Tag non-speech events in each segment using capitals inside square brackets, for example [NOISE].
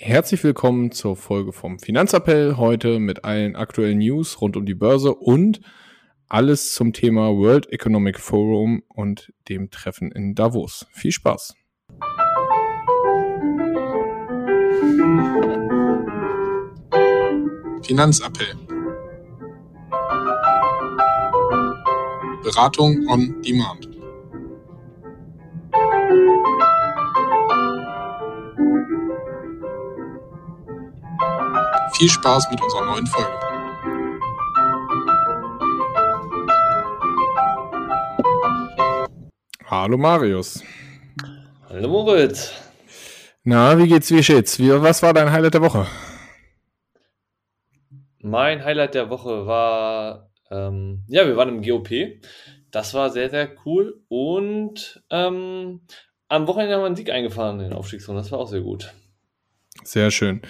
Herzlich willkommen zur Folge vom Finanzappell. Heute mit allen aktuellen News rund um die Börse und alles zum Thema World Economic Forum und dem Treffen in Davos. Viel Spaß! Finanzappell. Beratung on Demand. Viel Spaß mit unserer neuen Folge. Hallo Marius. Hallo Moritz. Na, wie geht's, wie steht's? Wie, was war dein Highlight der Woche? Mein Highlight der Woche war, ähm, ja, wir waren im GOP. Das war sehr, sehr cool. Und ähm, am Wochenende haben wir einen Sieg eingefahren in den Aufstiegsrunde. Das war auch sehr gut. Sehr schön.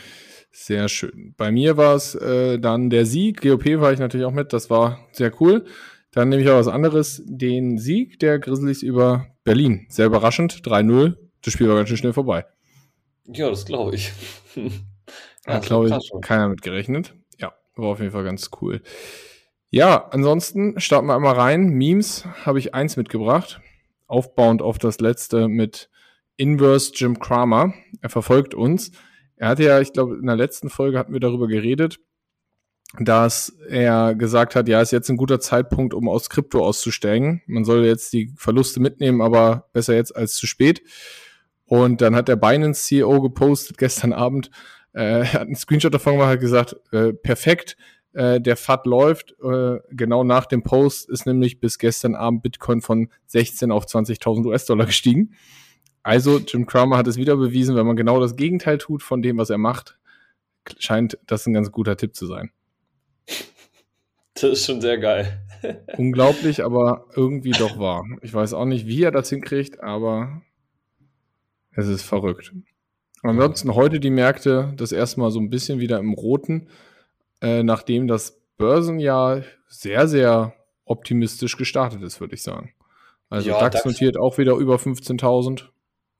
Sehr schön. Bei mir war es äh, dann der Sieg. GOP war ich natürlich auch mit. Das war sehr cool. Dann nehme ich auch was anderes. Den Sieg der Grizzlies über Berlin. Sehr überraschend. 3-0. Das Spiel war ganz schön schnell vorbei. Ja, das glaube ich. [LAUGHS] Hat, glaube ich, keiner mit gerechnet. Ja, war auf jeden Fall ganz cool. Ja, ansonsten starten wir einmal rein. Memes habe ich eins mitgebracht. Aufbauend auf das letzte mit Inverse Jim Kramer. Er verfolgt uns. Er hatte ja, ich glaube, in der letzten Folge hatten wir darüber geredet, dass er gesagt hat, ja, ist jetzt ein guter Zeitpunkt, um aus Krypto auszusteigen. Man soll jetzt die Verluste mitnehmen, aber besser jetzt als zu spät. Und dann hat der Binance CEO gepostet gestern Abend, äh, hat einen Screenshot davon gemacht, hat gesagt, äh, perfekt, äh, der FAT läuft. Äh, genau nach dem Post ist nämlich bis gestern Abend Bitcoin von 16 auf 20.000 US-Dollar gestiegen. Also Jim Cramer hat es wieder bewiesen, wenn man genau das Gegenteil tut von dem, was er macht, scheint das ein ganz guter Tipp zu sein. Das ist schon sehr geil. [LAUGHS] Unglaublich, aber irgendwie doch wahr. Ich weiß auch nicht, wie er das hinkriegt, aber es ist verrückt. Ansonsten heute die Märkte das erste Mal so ein bisschen wieder im Roten, äh, nachdem das Börsenjahr sehr, sehr optimistisch gestartet ist, würde ich sagen. Also ja, DAX, DAX notiert auch wieder über 15.000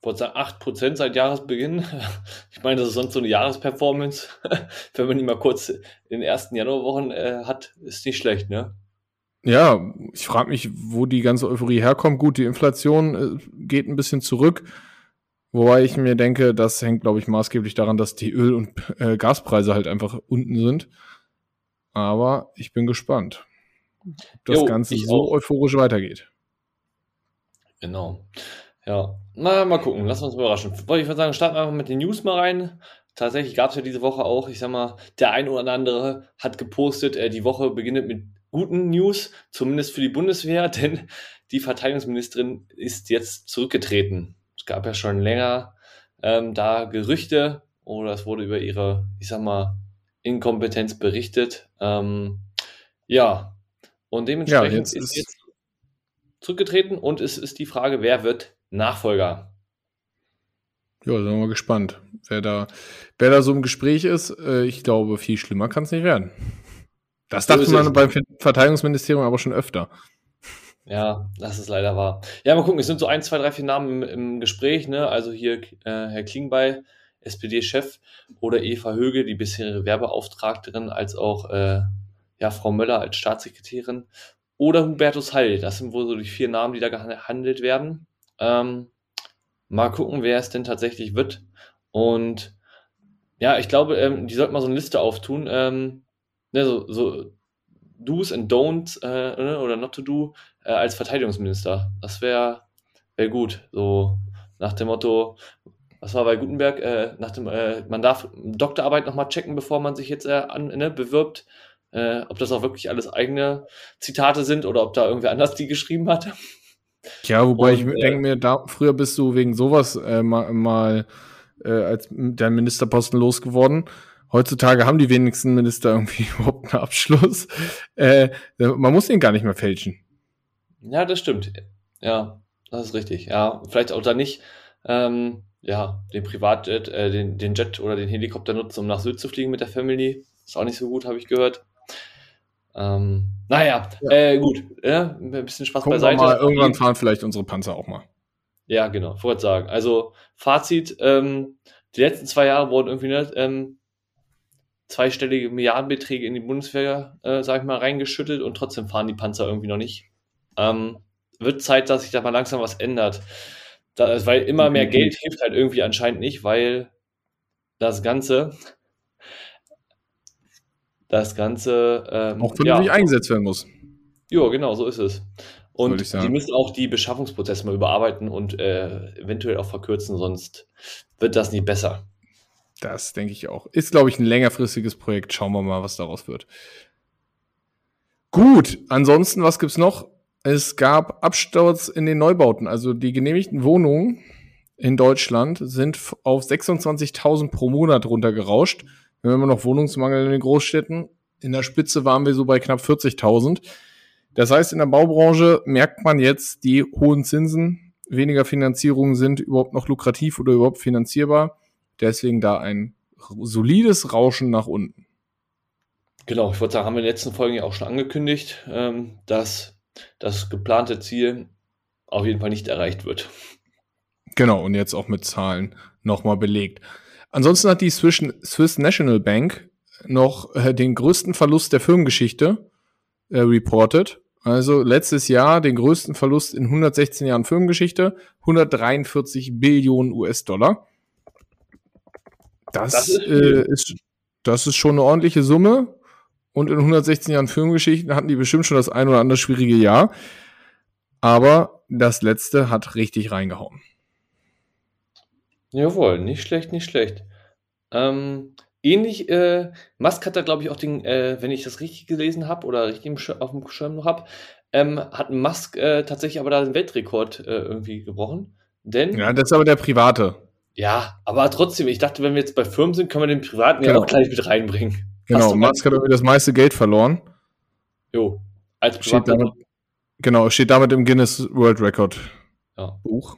wollte sagen, 8% seit Jahresbeginn. [LAUGHS] Ich meine, das ist sonst so eine Jahresperformance. [LAUGHS] Wenn man die mal kurz in den ersten Januarwochen äh, hat, ist nicht schlecht, ne? Ja, ich frage mich, wo die ganze Euphorie herkommt. Gut, die Inflation äh, geht ein bisschen zurück. Wobei ich mir denke, das hängt, glaube ich, maßgeblich daran, dass die Öl- und äh, Gaspreise halt einfach unten sind. Aber ich bin gespannt, ob das jo, Ganze so auch. euphorisch weitergeht. Genau. Ja, na, mal gucken, lass uns überraschen. Ich würde sagen, starten wir einfach mit den News mal rein. Tatsächlich gab es ja diese Woche auch, ich sag mal, der ein oder andere hat gepostet, äh, die Woche beginnt mit guten News, zumindest für die Bundeswehr, [LAUGHS] denn die Verteidigungsministerin ist jetzt zurückgetreten. Es gab ja schon länger ähm, da Gerüchte oder es wurde über ihre, ich sag mal, Inkompetenz berichtet. Ähm, ja, und dementsprechend ja, jetzt ist, ist jetzt zurückgetreten und es ist die Frage, wer wird Nachfolger. Ja, sind wir mal gespannt, wer da, wer da so im Gespräch ist. Äh, ich glaube, viel schlimmer kann es nicht werden. Das so dachte man beim Verteidigungsministerium aber schon öfter. Ja, das ist leider wahr. Ja, mal gucken, es sind so ein, zwei, drei, vier Namen im, im Gespräch, ne? Also hier äh, Herr Klingbeil, SPD-Chef, oder Eva Höge, die bisherige Werbeauftragterin, als auch äh, ja, Frau Möller als Staatssekretärin, oder Hubertus Heil. Das sind wohl so die vier Namen, die da gehandelt werden. Ähm, mal gucken, wer es denn tatsächlich wird. Und ja, ich glaube, ähm, die sollten mal so eine Liste auftun. Ähm, ne, so, so Do's and Don'ts äh, ne, oder Not to Do äh, als Verteidigungsminister. Das wäre wär gut. So nach dem Motto, was war bei Gutenberg? Äh, nach dem, äh, man darf Doktorarbeit nochmal checken, bevor man sich jetzt äh, an, ne, bewirbt. Äh, ob das auch wirklich alles eigene Zitate sind oder ob da irgendwer anders die geschrieben hat. Ja, wobei und, ich äh, denke mir, da, früher bist du wegen sowas äh, mal, mal äh, als dein Ministerposten losgeworden. Heutzutage haben die wenigsten Minister [LAUGHS] irgendwie überhaupt einen Abschluss. Äh, man muss ihn gar nicht mehr fälschen. Ja, das stimmt. Ja, das ist richtig. Ja, vielleicht auch da nicht ähm, ja, den Privatjet, äh, den, den Jet oder den Helikopter nutzen, um nach Süd zu fliegen mit der Family. Ist auch nicht so gut, habe ich gehört. Ähm, naja, ja. äh, gut. Ja, ein bisschen Spaß Gucken beiseite. mal, irgendwann fahren vielleicht unsere Panzer auch mal. Ja, genau, wollte sagen. Also Fazit, ähm, die letzten zwei Jahre wurden irgendwie ne, ähm, zweistellige Milliardenbeträge in die Bundeswehr, äh, sag ich mal, reingeschüttet und trotzdem fahren die Panzer irgendwie noch nicht. Ähm, wird Zeit, dass sich da mal langsam was ändert. Das, weil immer mehr. Geld hilft halt irgendwie anscheinend nicht, weil das Ganze, das Ganze ähm, auch vernünftig ja, eingesetzt werden muss. Ja, genau, so ist es. Und sie müssen auch die Beschaffungsprozesse mal überarbeiten und äh, eventuell auch verkürzen, sonst wird das nicht besser. Das denke ich auch. Ist, glaube ich, ein längerfristiges Projekt. Schauen wir mal, was daraus wird. Gut, ansonsten, was gibt es noch? Es gab Absturz in den Neubauten. Also die genehmigten Wohnungen in Deutschland sind auf 26.000 pro Monat runtergerauscht. Wir haben immer noch Wohnungsmangel in den Großstädten. In der Spitze waren wir so bei knapp 40.000. Das heißt, in der Baubranche merkt man jetzt, die hohen Zinsen, weniger Finanzierungen sind überhaupt noch lukrativ oder überhaupt finanzierbar. Deswegen da ein solides Rauschen nach unten. Genau, ich würde sagen, haben wir in den letzten Folgen ja auch schon angekündigt, ähm, dass das geplante Ziel auf jeden Fall nicht erreicht wird. Genau, und jetzt auch mit Zahlen nochmal belegt. Ansonsten hat die Swiss, National Bank noch äh, den größten Verlust der Firmengeschichte äh, reported. Also letztes Jahr den größten Verlust in 116 Jahren Firmengeschichte, 143 Billionen US-Dollar. Das, das, ist, äh, ist, das ist schon eine ordentliche Summe. Und in 116 Jahren Filmgeschichten hatten die bestimmt schon das ein oder andere schwierige Jahr. Aber das letzte hat richtig reingehauen. Jawohl, nicht schlecht, nicht schlecht. Ähm, ähnlich, äh, Musk hat da, glaube ich, auch den, äh, wenn ich das richtig gelesen habe oder richtig auf dem Schirm noch habe, ähm, hat Musk äh, tatsächlich aber da den Weltrekord äh, irgendwie gebrochen. Denn, ja, das ist aber der private. Ja, aber trotzdem, ich dachte, wenn wir jetzt bei Firmen sind, können wir den privaten genau. ja auch gleich mit reinbringen. Genau, Musk hat irgendwie das meiste Geld verloren. Jo, als Privatperson. Genau, steht damit im Guinness World Record ja. Buch.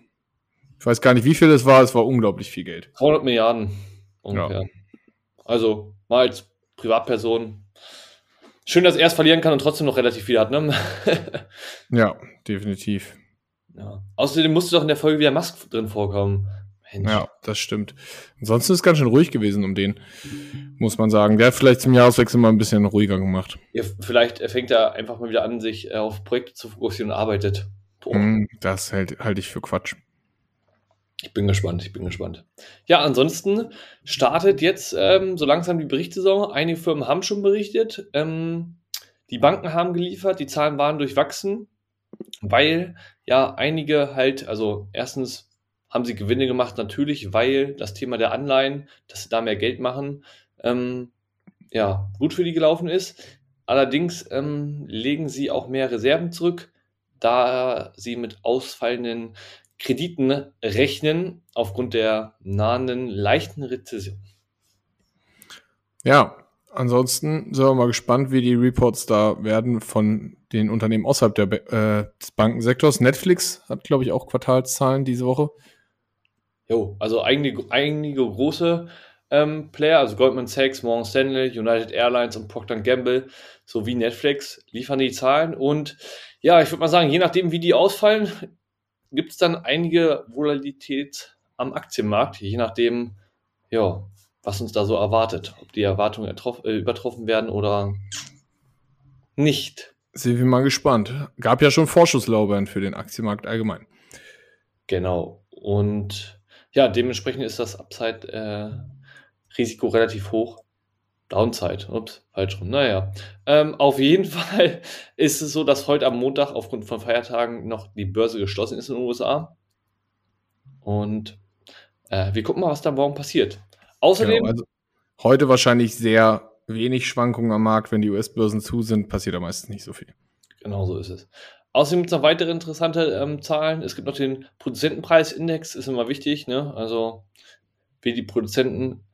Ich weiß gar nicht, wie viel es war, es war unglaublich viel Geld. 300 Milliarden ungefähr. Ja. Also, mal als Privatperson. Schön, dass er es verlieren kann und trotzdem noch relativ viel hat, ne? [LAUGHS] ja, definitiv. Ja. Außerdem musste doch in der Folge wieder Musk drin vorkommen. Mensch. Ja, das stimmt. Ansonsten ist es ganz schön ruhig gewesen um den, muss man sagen. Der hat vielleicht zum Jahreswechsel mal ein bisschen ruhiger gemacht. Ja, vielleicht fängt er einfach mal wieder an, sich äh, auf Projekte zu fokussieren und arbeitet. Mm, das halte halt ich für Quatsch. Ich bin gespannt, ich bin gespannt. Ja, ansonsten startet jetzt ähm, so langsam die Berichtssaison. Einige Firmen haben schon berichtet. Ähm, die Banken haben geliefert, die Zahlen waren durchwachsen, weil ja einige halt, also erstens haben sie Gewinne gemacht, natürlich, weil das Thema der Anleihen, dass sie da mehr Geld machen, ähm, ja, gut für die gelaufen ist. Allerdings ähm, legen sie auch mehr Reserven zurück, da sie mit ausfallenden Krediten rechnen aufgrund der nahenden leichten Rezession. Ja, ansonsten sind wir mal gespannt, wie die Reports da werden von den Unternehmen außerhalb der, äh, des Bankensektors. Netflix hat, glaube ich, auch Quartalszahlen diese Woche. Jo, also einige, einige große ähm, Player, also Goldman Sachs, Morgan Stanley, United Airlines und Procter Gamble sowie Netflix liefern die Zahlen. Und ja, ich würde mal sagen, je nachdem, wie die ausfallen, gibt es dann einige Volatilität am Aktienmarkt, je nachdem, ja, was uns da so erwartet. Ob die Erwartungen äh, übertroffen werden oder nicht. Sind wir mal gespannt. Gab ja schon Vorschusslaubein für den Aktienmarkt allgemein. Genau. Und ja, dementsprechend ist das Upside-Risiko äh, relativ hoch. Downside, ups, falsch rum. Naja, ähm, auf jeden [LAUGHS] Fall ist es so, dass heute am Montag aufgrund von Feiertagen noch die Börse geschlossen ist in den USA. Und äh, wir gucken mal, was da morgen passiert. Außerdem. Genau, also heute wahrscheinlich sehr wenig Schwankungen am Markt. Wenn die US-Börsen zu sind, passiert da meistens nicht so viel. Genau so ist es. Außerdem gibt es noch weitere interessante ähm, Zahlen. Es gibt noch den Produzentenpreisindex, ist immer wichtig. Ne? Also wie die Produzenten,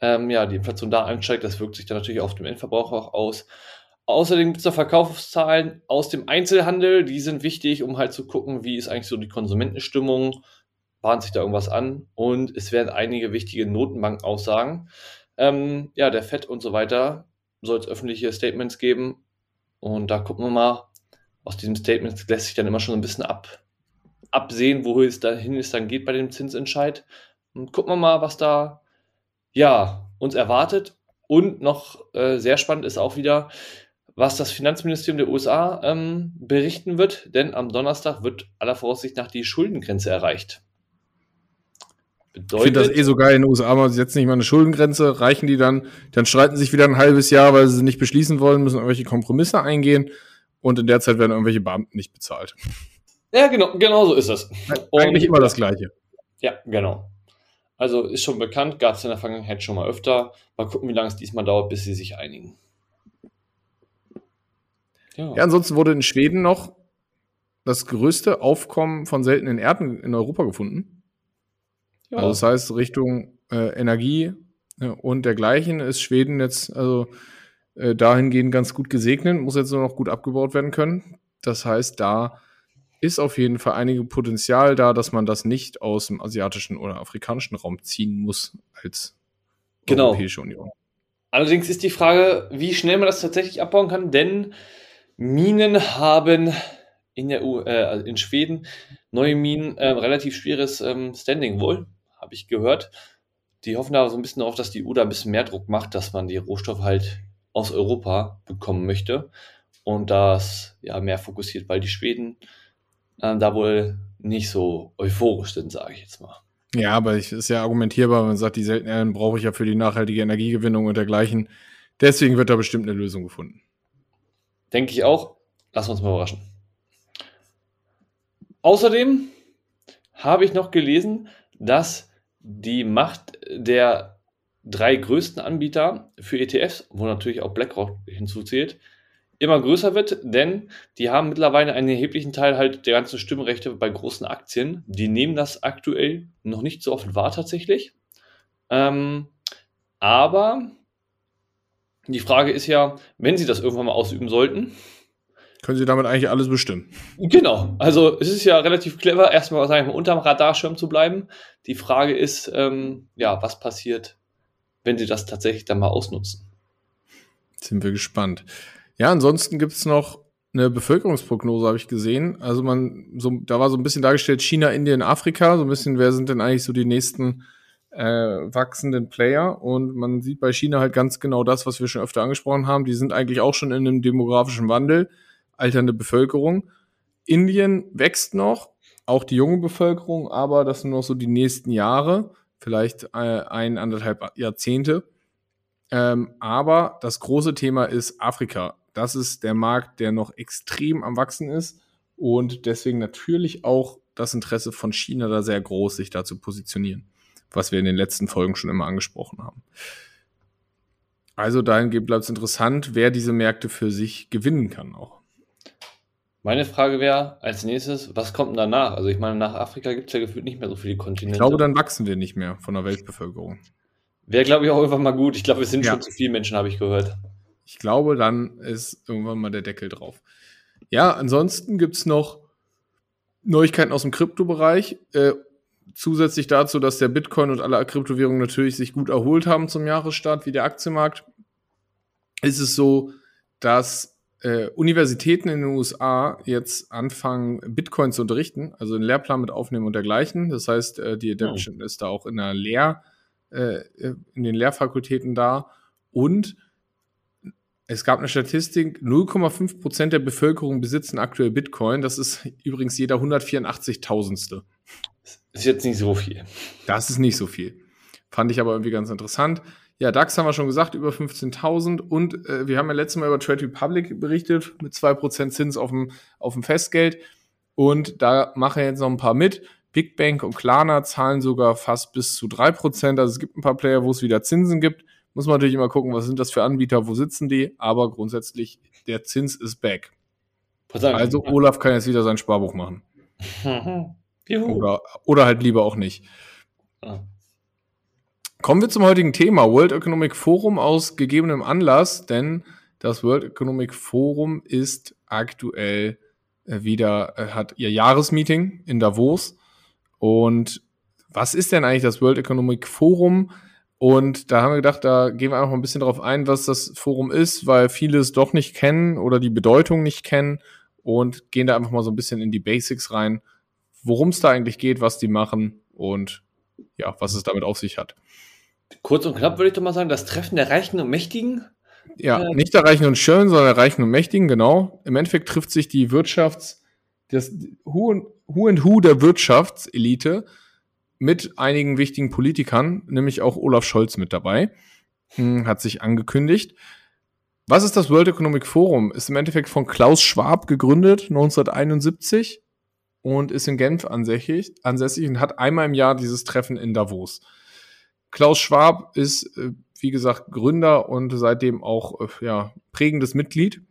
ähm, ja, die Inflation da ansteigt, das wirkt sich dann natürlich auf den Endverbraucher auch aus. Außerdem gibt es noch Verkaufszahlen aus dem Einzelhandel. Die sind wichtig, um halt zu gucken, wie ist eigentlich so die Konsumentenstimmung. Bahnt sich da irgendwas an? Und es werden einige wichtige Notenbankaussagen. Ähm, ja, der FED und so weiter soll es öffentliche Statements geben. Und da gucken wir mal, aus diesem Statement lässt sich dann immer schon ein bisschen ab, absehen, wohin es dahin ist dann geht bei dem Zinsentscheid. Und gucken wir mal, was da ja, uns erwartet. Und noch äh, sehr spannend ist auch wieder, was das Finanzministerium der USA ähm, berichten wird, denn am Donnerstag wird aller Voraussicht nach die Schuldengrenze erreicht. Bedeutet, ich finde das eh so geil in den USA, man setzt nicht mal eine Schuldengrenze, reichen die dann, dann streiten sich wieder ein halbes Jahr, weil sie nicht beschließen wollen, müssen irgendwelche Kompromisse eingehen und in der Zeit werden irgendwelche Beamten nicht bezahlt. Ja, genau, genau so ist es. Eigentlich immer das Gleiche. Ja, genau. Also ist schon bekannt, gab es in der Vergangenheit schon mal öfter. Mal gucken, wie lange es diesmal dauert, bis sie sich einigen. Ja. ja, ansonsten wurde in Schweden noch das größte Aufkommen von seltenen Erden in Europa gefunden. Ja. Also das heißt, Richtung äh, Energie äh, und dergleichen ist Schweden jetzt also äh, dahingehend ganz gut gesegnet, muss jetzt nur noch gut abgebaut werden können. Das heißt, da ist auf jeden Fall einige Potenzial da, dass man das nicht aus dem asiatischen oder afrikanischen Raum ziehen muss als genau. Europäische Union. Allerdings ist die Frage, wie schnell man das tatsächlich abbauen kann, denn Minen haben in, der U äh, also in Schweden neue Minen äh, relativ schweres ähm, Standing wohl habe ich gehört. Die hoffen da so ein bisschen darauf, dass die EU da ein bisschen mehr Druck macht, dass man die Rohstoffe halt aus Europa bekommen möchte und das ja mehr fokussiert, weil die Schweden äh, da wohl nicht so euphorisch sind, sage ich jetzt mal. Ja, aber es ist ja argumentierbar, wenn man sagt, die seltenen brauche ich ja für die nachhaltige Energiegewinnung und dergleichen. Deswegen wird da bestimmt eine Lösung gefunden. Denke ich auch. Lass uns mal überraschen. Außerdem habe ich noch gelesen, dass die Macht der drei größten Anbieter für ETFs, wo natürlich auch BlackRock hinzuzählt, immer größer wird, denn die haben mittlerweile einen erheblichen Teil halt der ganzen Stimmrechte bei großen Aktien. Die nehmen das aktuell noch nicht so oft wahr tatsächlich. Ähm, aber die Frage ist ja, wenn sie das irgendwann mal ausüben sollten, können Sie damit eigentlich alles bestimmen. Genau. Also es ist ja relativ clever, erstmal sagen wir, unterm Radarschirm zu bleiben. Die Frage ist, ähm, ja, was passiert, wenn Sie das tatsächlich dann mal ausnutzen? Sind wir gespannt. Ja, ansonsten gibt es noch eine Bevölkerungsprognose, habe ich gesehen. Also man, so, da war so ein bisschen dargestellt, China, Indien, Afrika, so ein bisschen, wer sind denn eigentlich so die nächsten äh, wachsenden Player? Und man sieht bei China halt ganz genau das, was wir schon öfter angesprochen haben. Die sind eigentlich auch schon in einem demografischen Wandel alternde Bevölkerung. Indien wächst noch, auch die junge Bevölkerung, aber das sind noch so die nächsten Jahre, vielleicht äh, ein, anderthalb Jahrzehnte. Ähm, aber das große Thema ist Afrika. Das ist der Markt, der noch extrem am Wachsen ist und deswegen natürlich auch das Interesse von China da sehr groß, sich da zu positionieren, was wir in den letzten Folgen schon immer angesprochen haben. Also dahingehend bleibt es interessant, wer diese Märkte für sich gewinnen kann auch. Meine Frage wäre als nächstes, was kommt denn danach? Also ich meine, nach Afrika gibt es ja gefühlt nicht mehr so viele Kontinente. Ich glaube, dann wachsen wir nicht mehr von der Weltbevölkerung. Wäre, glaube ich, auch irgendwann mal gut. Ich glaube, wir sind ja. schon zu viele Menschen, habe ich gehört. Ich glaube, dann ist irgendwann mal der Deckel drauf. Ja, ansonsten gibt es noch Neuigkeiten aus dem Kryptobereich. Äh, zusätzlich dazu, dass der Bitcoin und alle Kryptowährungen natürlich sich gut erholt haben zum Jahresstart, wie der Aktienmarkt, ist es so, dass äh, Universitäten in den USA jetzt anfangen, Bitcoin zu unterrichten, also einen Lehrplan mit aufnehmen und dergleichen. Das heißt, äh, die Adaption oh. ist da auch in der Lehr, äh, in den Lehrfakultäten da. Und es gab eine Statistik, 0,5 Prozent der Bevölkerung besitzen aktuell Bitcoin. Das ist übrigens jeder 184.000ste. Ist jetzt nicht so viel. Das ist nicht so viel. Fand ich aber irgendwie ganz interessant. Ja, DAX haben wir schon gesagt, über 15.000. Und äh, wir haben ja letztes Mal über Trade Republic berichtet, mit 2% Zins auf dem, auf dem Festgeld. Und da machen jetzt noch ein paar mit. Big Bank und Klarna zahlen sogar fast bis zu 3%. Also es gibt ein paar Player, wo es wieder Zinsen gibt. Muss man natürlich immer gucken, was sind das für Anbieter, wo sitzen die. Aber grundsätzlich, der Zins ist back. Also Olaf kann jetzt wieder sein Sparbuch machen. [LAUGHS] oder, oder halt lieber auch nicht. Kommen wir zum heutigen Thema. World Economic Forum aus gegebenem Anlass, denn das World Economic Forum ist aktuell äh, wieder, äh, hat ihr Jahresmeeting in Davos. Und was ist denn eigentlich das World Economic Forum? Und da haben wir gedacht, da gehen wir einfach mal ein bisschen darauf ein, was das Forum ist, weil viele es doch nicht kennen oder die Bedeutung nicht kennen und gehen da einfach mal so ein bisschen in die Basics rein, worum es da eigentlich geht, was die machen und ja, was es damit auf sich hat. Kurz und knapp würde ich doch mal sagen, das Treffen der Reichen und Mächtigen. Ja, äh, nicht der Reichen und Schönen, sondern der Reichen und Mächtigen, genau. Im Endeffekt trifft sich die Wirtschafts-, das Who and Who, and Who der Wirtschaftselite mit einigen wichtigen Politikern, nämlich auch Olaf Scholz mit dabei, hm, hat sich angekündigt. Was ist das World Economic Forum? Ist im Endeffekt von Klaus Schwab gegründet, 1971 und ist in Genf ansässig, ansässig und hat einmal im Jahr dieses Treffen in Davos. Klaus Schwab ist, äh, wie gesagt, Gründer und seitdem auch äh, ja, prägendes Mitglied.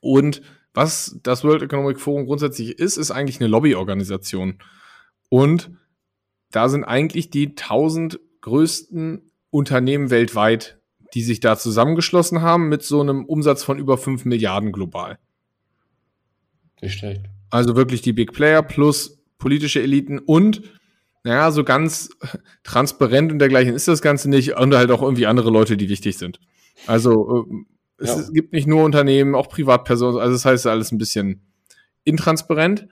Und was das World Economic Forum grundsätzlich ist, ist eigentlich eine Lobbyorganisation. Und da sind eigentlich die tausend größten Unternehmen weltweit die sich da zusammengeschlossen haben mit so einem Umsatz von über 5 Milliarden global. Nicht schlecht. Also wirklich die Big Player plus politische Eliten und naja, so ganz transparent und dergleichen ist das Ganze nicht und halt auch irgendwie andere Leute, die wichtig sind. Also äh, es ja. gibt nicht nur Unternehmen, auch Privatpersonen, also das heißt alles ein bisschen intransparent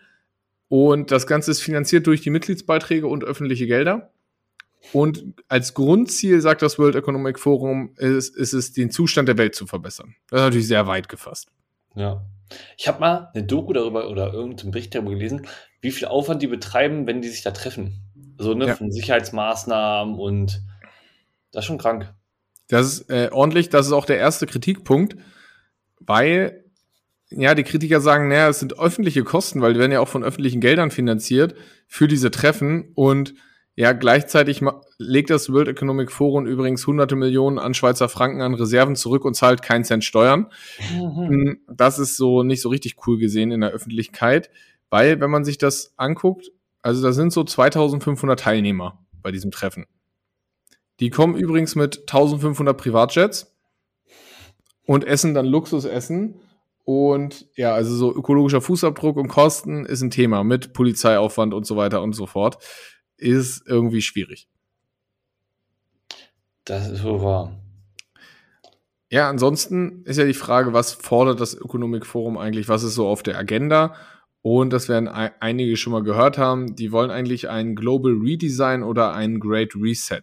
und das Ganze ist finanziert durch die Mitgliedsbeiträge und öffentliche Gelder. Und als Grundziel, sagt das World Economic Forum, ist, ist es, den Zustand der Welt zu verbessern. Das ist natürlich sehr weit gefasst. Ja. Ich habe mal eine Doku darüber oder irgendeinen Bericht darüber gelesen, wie viel Aufwand die betreiben, wenn die sich da treffen. So, ne, ja. von Sicherheitsmaßnahmen und das ist schon krank. Das ist äh, ordentlich, das ist auch der erste Kritikpunkt, weil ja, die Kritiker sagen, naja, es sind öffentliche Kosten, weil die werden ja auch von öffentlichen Geldern finanziert für diese Treffen und ja, gleichzeitig legt das World Economic Forum übrigens hunderte Millionen an Schweizer Franken an Reserven zurück und zahlt keinen Cent Steuern. Mhm. Hm, das ist so nicht so richtig cool gesehen in der Öffentlichkeit, weil wenn man sich das anguckt, also da sind so 2500 Teilnehmer bei diesem Treffen. Die kommen übrigens mit 1500 Privatjets und essen dann Luxusessen. Und ja, also so ökologischer Fußabdruck und Kosten ist ein Thema mit Polizeiaufwand und so weiter und so fort ist irgendwie schwierig. Das ist so wahr. Ja, ansonsten ist ja die Frage, was fordert das Ökonomik Forum eigentlich? Was ist so auf der Agenda? Und das werden einige schon mal gehört haben. Die wollen eigentlich ein Global Redesign oder ein Great Reset.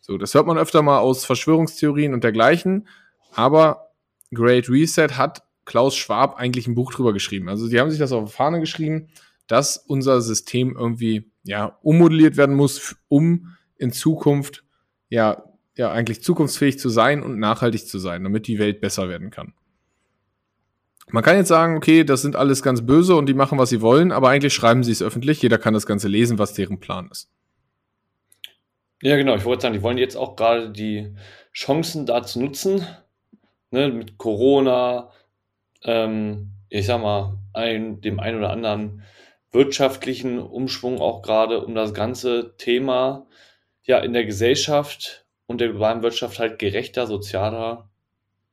So, das hört man öfter mal aus Verschwörungstheorien und dergleichen. Aber Great Reset hat Klaus Schwab eigentlich ein Buch drüber geschrieben. Also, die haben sich das auf die Fahne geschrieben, dass unser System irgendwie ja, ummodelliert werden muss, um in Zukunft ja, ja eigentlich zukunftsfähig zu sein und nachhaltig zu sein, damit die Welt besser werden kann. Man kann jetzt sagen, okay, das sind alles ganz böse und die machen, was sie wollen, aber eigentlich schreiben sie es öffentlich. Jeder kann das Ganze lesen, was deren Plan ist. Ja, genau. Ich wollte sagen, die wollen jetzt auch gerade die Chancen dazu nutzen, ne, mit Corona, ähm, ich sag mal, ein, dem einen oder anderen wirtschaftlichen Umschwung auch gerade um das ganze Thema ja in der Gesellschaft und der globalen Wirtschaft halt gerechter, sozialer,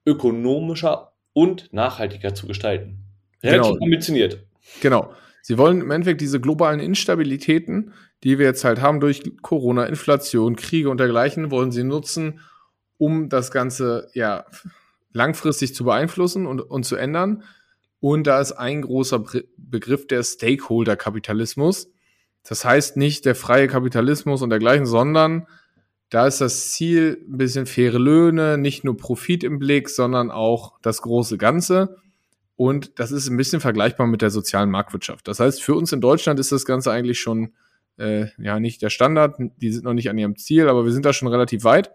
ökonomischer und nachhaltiger zu gestalten. Relativ genau. ambitioniert. Genau. Sie wollen im Endeffekt diese globalen Instabilitäten, die wir jetzt halt haben durch Corona, Inflation, Kriege und dergleichen, wollen sie nutzen, um das Ganze ja langfristig zu beeinflussen und, und zu ändern. Und da ist ein großer Begriff der Stakeholder-Kapitalismus. Das heißt nicht der freie Kapitalismus und dergleichen, sondern da ist das Ziel ein bisschen faire Löhne, nicht nur Profit im Blick, sondern auch das große Ganze. Und das ist ein bisschen vergleichbar mit der sozialen Marktwirtschaft. Das heißt, für uns in Deutschland ist das Ganze eigentlich schon äh, ja nicht der Standard. Die sind noch nicht an ihrem Ziel, aber wir sind da schon relativ weit.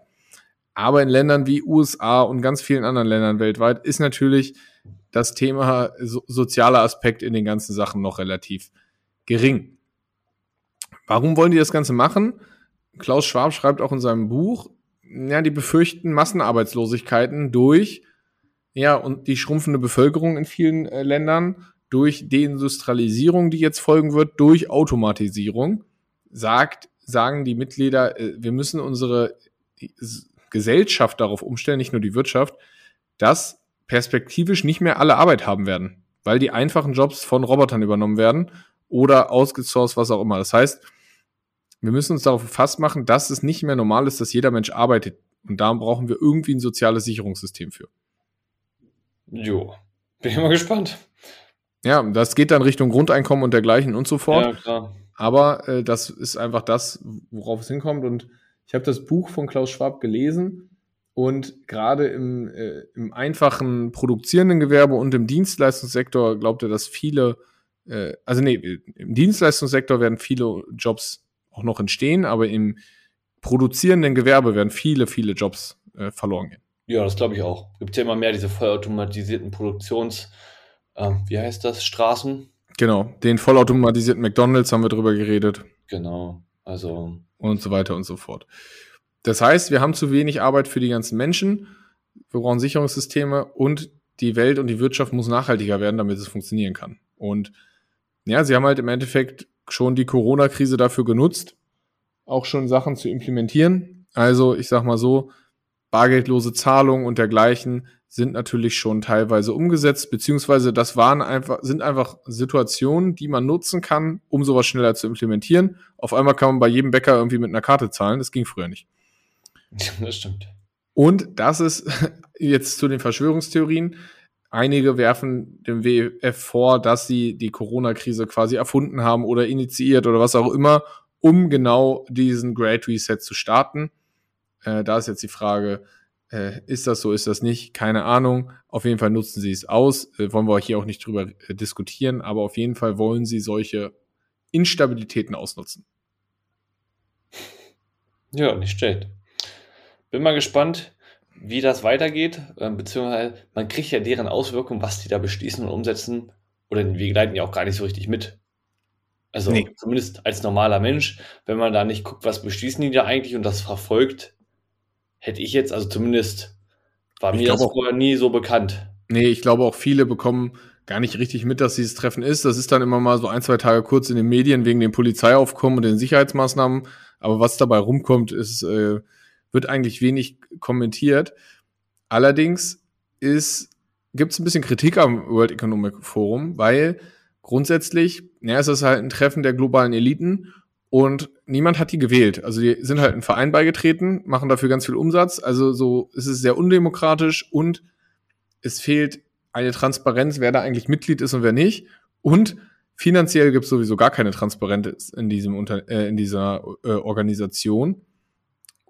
Aber in Ländern wie USA und ganz vielen anderen Ländern weltweit ist natürlich das Thema so, sozialer Aspekt in den ganzen Sachen noch relativ gering. Warum wollen die das Ganze machen? Klaus Schwab schreibt auch in seinem Buch, ja, die befürchten Massenarbeitslosigkeiten durch, ja, und die schrumpfende Bevölkerung in vielen äh, Ländern, durch Deindustrialisierung, die jetzt folgen wird, durch Automatisierung, sagt, sagen die Mitglieder, äh, wir müssen unsere Gesellschaft darauf umstellen, nicht nur die Wirtschaft, dass perspektivisch nicht mehr alle Arbeit haben werden, weil die einfachen Jobs von Robotern übernommen werden oder ausgesourced, was auch immer. Das heißt, wir müssen uns darauf gefasst machen, dass es nicht mehr normal ist, dass jeder Mensch arbeitet. Und da brauchen wir irgendwie ein soziales Sicherungssystem für. Jo, bin ich mal gespannt. Ja, das geht dann Richtung Grundeinkommen und dergleichen und so fort. Ja, klar. Aber äh, das ist einfach das, worauf es hinkommt. Und Ich habe das Buch von Klaus Schwab gelesen und gerade im, äh, im einfachen produzierenden Gewerbe und im Dienstleistungssektor glaubt er, dass viele, äh, also nee, im Dienstleistungssektor werden viele Jobs auch noch entstehen, aber im produzierenden Gewerbe werden viele, viele Jobs äh, verloren gehen. Ja, das glaube ich auch. Es gibt ja immer mehr diese vollautomatisierten Produktions, äh, wie heißt das, Straßen. Genau, den vollautomatisierten McDonalds haben wir drüber geredet. Genau, also. Und so weiter und so fort. Das heißt, wir haben zu wenig Arbeit für die ganzen Menschen. Wir brauchen Sicherungssysteme und die Welt und die Wirtschaft muss nachhaltiger werden, damit es funktionieren kann. Und ja, sie haben halt im Endeffekt schon die Corona-Krise dafür genutzt, auch schon Sachen zu implementieren. Also, ich sag mal so, bargeldlose Zahlungen und dergleichen sind natürlich schon teilweise umgesetzt, beziehungsweise das waren einfach, sind einfach Situationen, die man nutzen kann, um sowas schneller zu implementieren. Auf einmal kann man bei jedem Bäcker irgendwie mit einer Karte zahlen. Das ging früher nicht. [LAUGHS] Das stimmt. Und das ist [LAUGHS] jetzt zu den Verschwörungstheorien. Einige werfen dem WF vor, dass sie die Corona-Krise quasi erfunden haben oder initiiert oder was auch immer, um genau diesen Great Reset zu starten. Äh, da ist jetzt die Frage, äh, ist das so, ist das nicht? Keine Ahnung. Auf jeden Fall nutzen sie es aus. Äh, wollen wir hier auch nicht drüber äh, diskutieren, aber auf jeden Fall wollen sie solche Instabilitäten ausnutzen. [LAUGHS] Ja, nicht schlecht. Bin mal gespannt, wie das weitergeht, äh, beziehungsweise man kriegt ja deren Auswirkungen, was die da beschließen und umsetzen, oder wir leiten ja auch gar nicht so richtig mit. Also nee. zumindest als normaler Mensch, wenn man da nicht guckt, was beschließen die da eigentlich und das verfolgt, hätte ich jetzt, also zumindest war mir das vorher nie so bekannt. Nee, ich glaube auch viele bekommen gar nicht richtig mit, dass dieses Treffen ist. Das ist dann immer mal so ein, zwei Tage kurz in den Medien wegen dem Polizeiaufkommen und den Sicherheitsmaßnahmen. Aber was dabei rumkommt, ist, äh, wird eigentlich wenig kommentiert. Allerdings ist, gibt es ein bisschen Kritik am World Economic Forum, weil grundsätzlich, ja, es ist halt ein Treffen der globalen Eliten und niemand hat die gewählt. Also die sind halt ein Verein beigetreten, machen dafür ganz viel Umsatz. Also so es ist es sehr undemokratisch und es fehlt eine Transparenz, wer da eigentlich Mitglied ist und wer nicht. Und finanziell gibt es sowieso gar keine Transparenz in diesem Unter äh, in dieser äh, Organisation.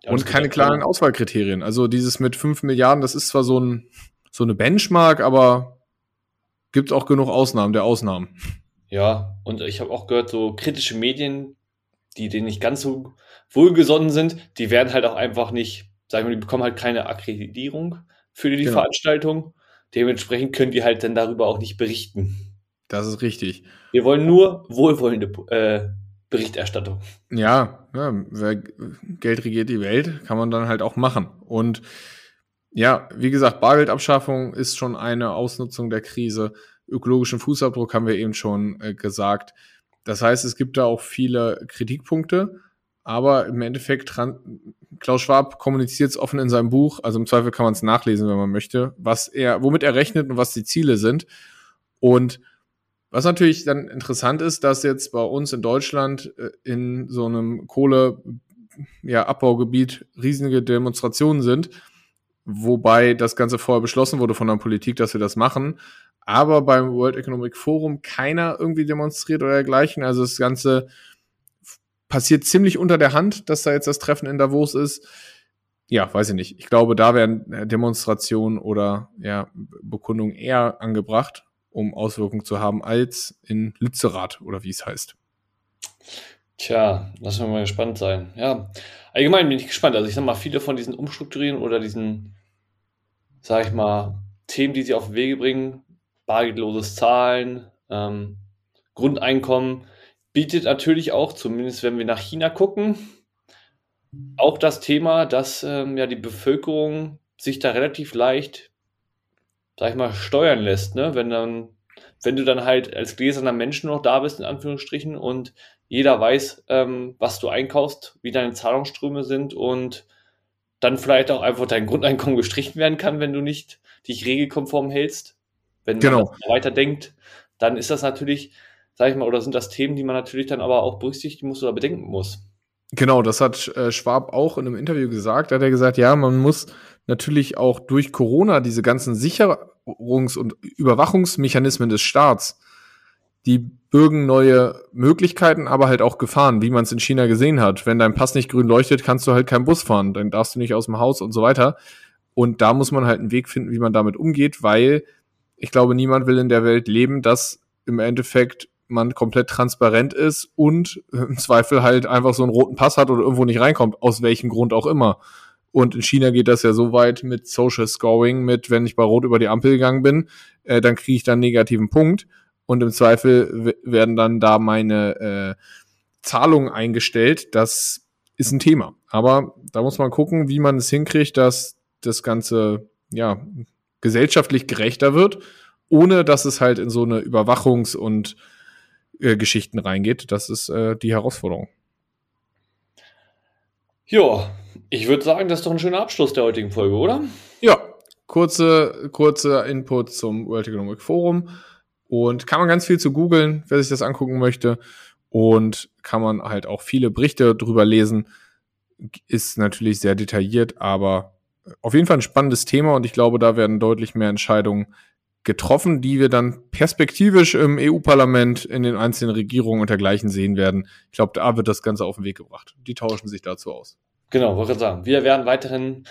Ja, und keine klaren Auswahlkriterien. Also dieses mit fünf Milliarden, das ist zwar so ein so eine Benchmark, aber gibt auch genug Ausnahmen der Ausnahmen. Ja, und ich habe auch gehört, so kritische Medien die denen nicht ganz so wohlgesonnen sind, die werden halt auch einfach nicht, sagen wir, die bekommen halt keine Akkreditierung für die genau. Veranstaltung. Dementsprechend können die halt dann darüber auch nicht berichten. Das ist richtig. Wir wollen nur wohlwollende äh, Berichterstattung. Ja, ja, Geld regiert die Welt, kann man dann halt auch machen. Und ja, wie gesagt, Bargeldabschaffung ist schon eine Ausnutzung der Krise. Ökologischen Fußabdruck haben wir eben schon äh, gesagt. Das heißt, es gibt da auch viele Kritikpunkte, aber im Endeffekt, Klaus Schwab kommuniziert es offen in seinem Buch, also im Zweifel kann man es nachlesen, wenn man möchte, was er, womit er rechnet und was die Ziele sind. Und was natürlich dann interessant ist, dass jetzt bei uns in Deutschland äh, in so einem Kohleabbaugebiet ja, riesige Demonstrationen sind, wobei das Ganze vorher beschlossen wurde von der Politik, dass wir das machen aber beim World Economic Forum keiner irgendwie demonstriert oder dergleichen. Also das Ganze passiert ziemlich unter der Hand, dass da jetzt das Treffen in Davos ist. Ja, weiß ich nicht. Ich glaube, da werden äh, Demonstrationen oder ja, Bekundungen eher angebracht, um Auswirkungen zu haben, als in Lützerath oder wie es heißt. Tja, lassen wir mal gespannt sein. Ja, allgemein bin ich gespannt. Also ich sag mal, viele von diesen Umstrukturieren oder diesen, sag ich mal, Themen, die sie auf den Wege bringen, bargeldloses Zahlen, ähm, Grundeinkommen bietet natürlich auch, zumindest wenn wir nach China gucken, auch das Thema, dass ähm, ja die Bevölkerung sich da relativ leicht, sag ich mal, steuern lässt, ne? Wenn dann, wenn du dann halt als gläserner Mensch noch da bist, in Anführungsstrichen, und jeder weiß, ähm, was du einkaufst, wie deine Zahlungsströme sind und dann vielleicht auch einfach dein Grundeinkommen gestrichen werden kann, wenn du nicht dich regelkonform hältst. Wenn genau. man weiterdenkt, dann ist das natürlich, sag ich mal, oder sind das Themen, die man natürlich dann aber auch berücksichtigen muss oder bedenken muss. Genau, das hat äh, Schwab auch in einem Interview gesagt. Da hat er gesagt, ja, man muss natürlich auch durch Corona diese ganzen Sicherungs- und Überwachungsmechanismen des Staats die bürgen neue Möglichkeiten, aber halt auch Gefahren, wie man es in China gesehen hat. Wenn dein Pass nicht grün leuchtet, kannst du halt keinen Bus fahren, dann darfst du nicht aus dem Haus und so weiter. Und da muss man halt einen Weg finden, wie man damit umgeht, weil ich glaube, niemand will in der Welt leben, dass im Endeffekt man komplett transparent ist und im Zweifel halt einfach so einen roten Pass hat oder irgendwo nicht reinkommt, aus welchem Grund auch immer. Und in China geht das ja so weit mit Social Scoring, mit wenn ich bei Rot über die Ampel gegangen bin, äh, dann kriege ich dann einen negativen Punkt und im Zweifel werden dann da meine äh, Zahlungen eingestellt. Das ist ein Thema. Aber da muss man gucken, wie man es hinkriegt, dass das Ganze ja gesellschaftlich gerechter wird, ohne dass es halt in so eine Überwachungs- und äh, Geschichten reingeht. Das ist äh, die Herausforderung. Ja, ich würde sagen, das ist doch ein schöner Abschluss der heutigen Folge, oder? Ja, kurze, kurze Input zum World Economic Forum. Und kann man ganz viel zu googeln, wer sich das angucken möchte. Und kann man halt auch viele Berichte drüber lesen. Ist natürlich sehr detailliert, aber auf jeden Fall ein spannendes Thema und ich glaube, da werden deutlich mehr Entscheidungen getroffen, die wir dann perspektivisch im EU-Parlament, in den einzelnen Regierungen und dergleichen sehen werden. Ich glaube, da wird das Ganze auf den Weg gebracht. Die tauschen sich dazu aus. Genau, wollte sagen. Wir werden weiterhin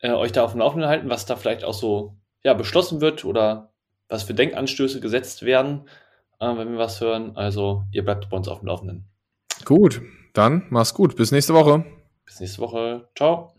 äh, euch da auf dem Laufenden halten, was da vielleicht auch so ja, beschlossen wird oder was für Denkanstöße gesetzt werden, äh, wenn wir was hören. Also ihr bleibt bei uns auf dem Laufenden. Gut, dann mach's gut. Bis nächste Woche. Bis nächste Woche. Ciao.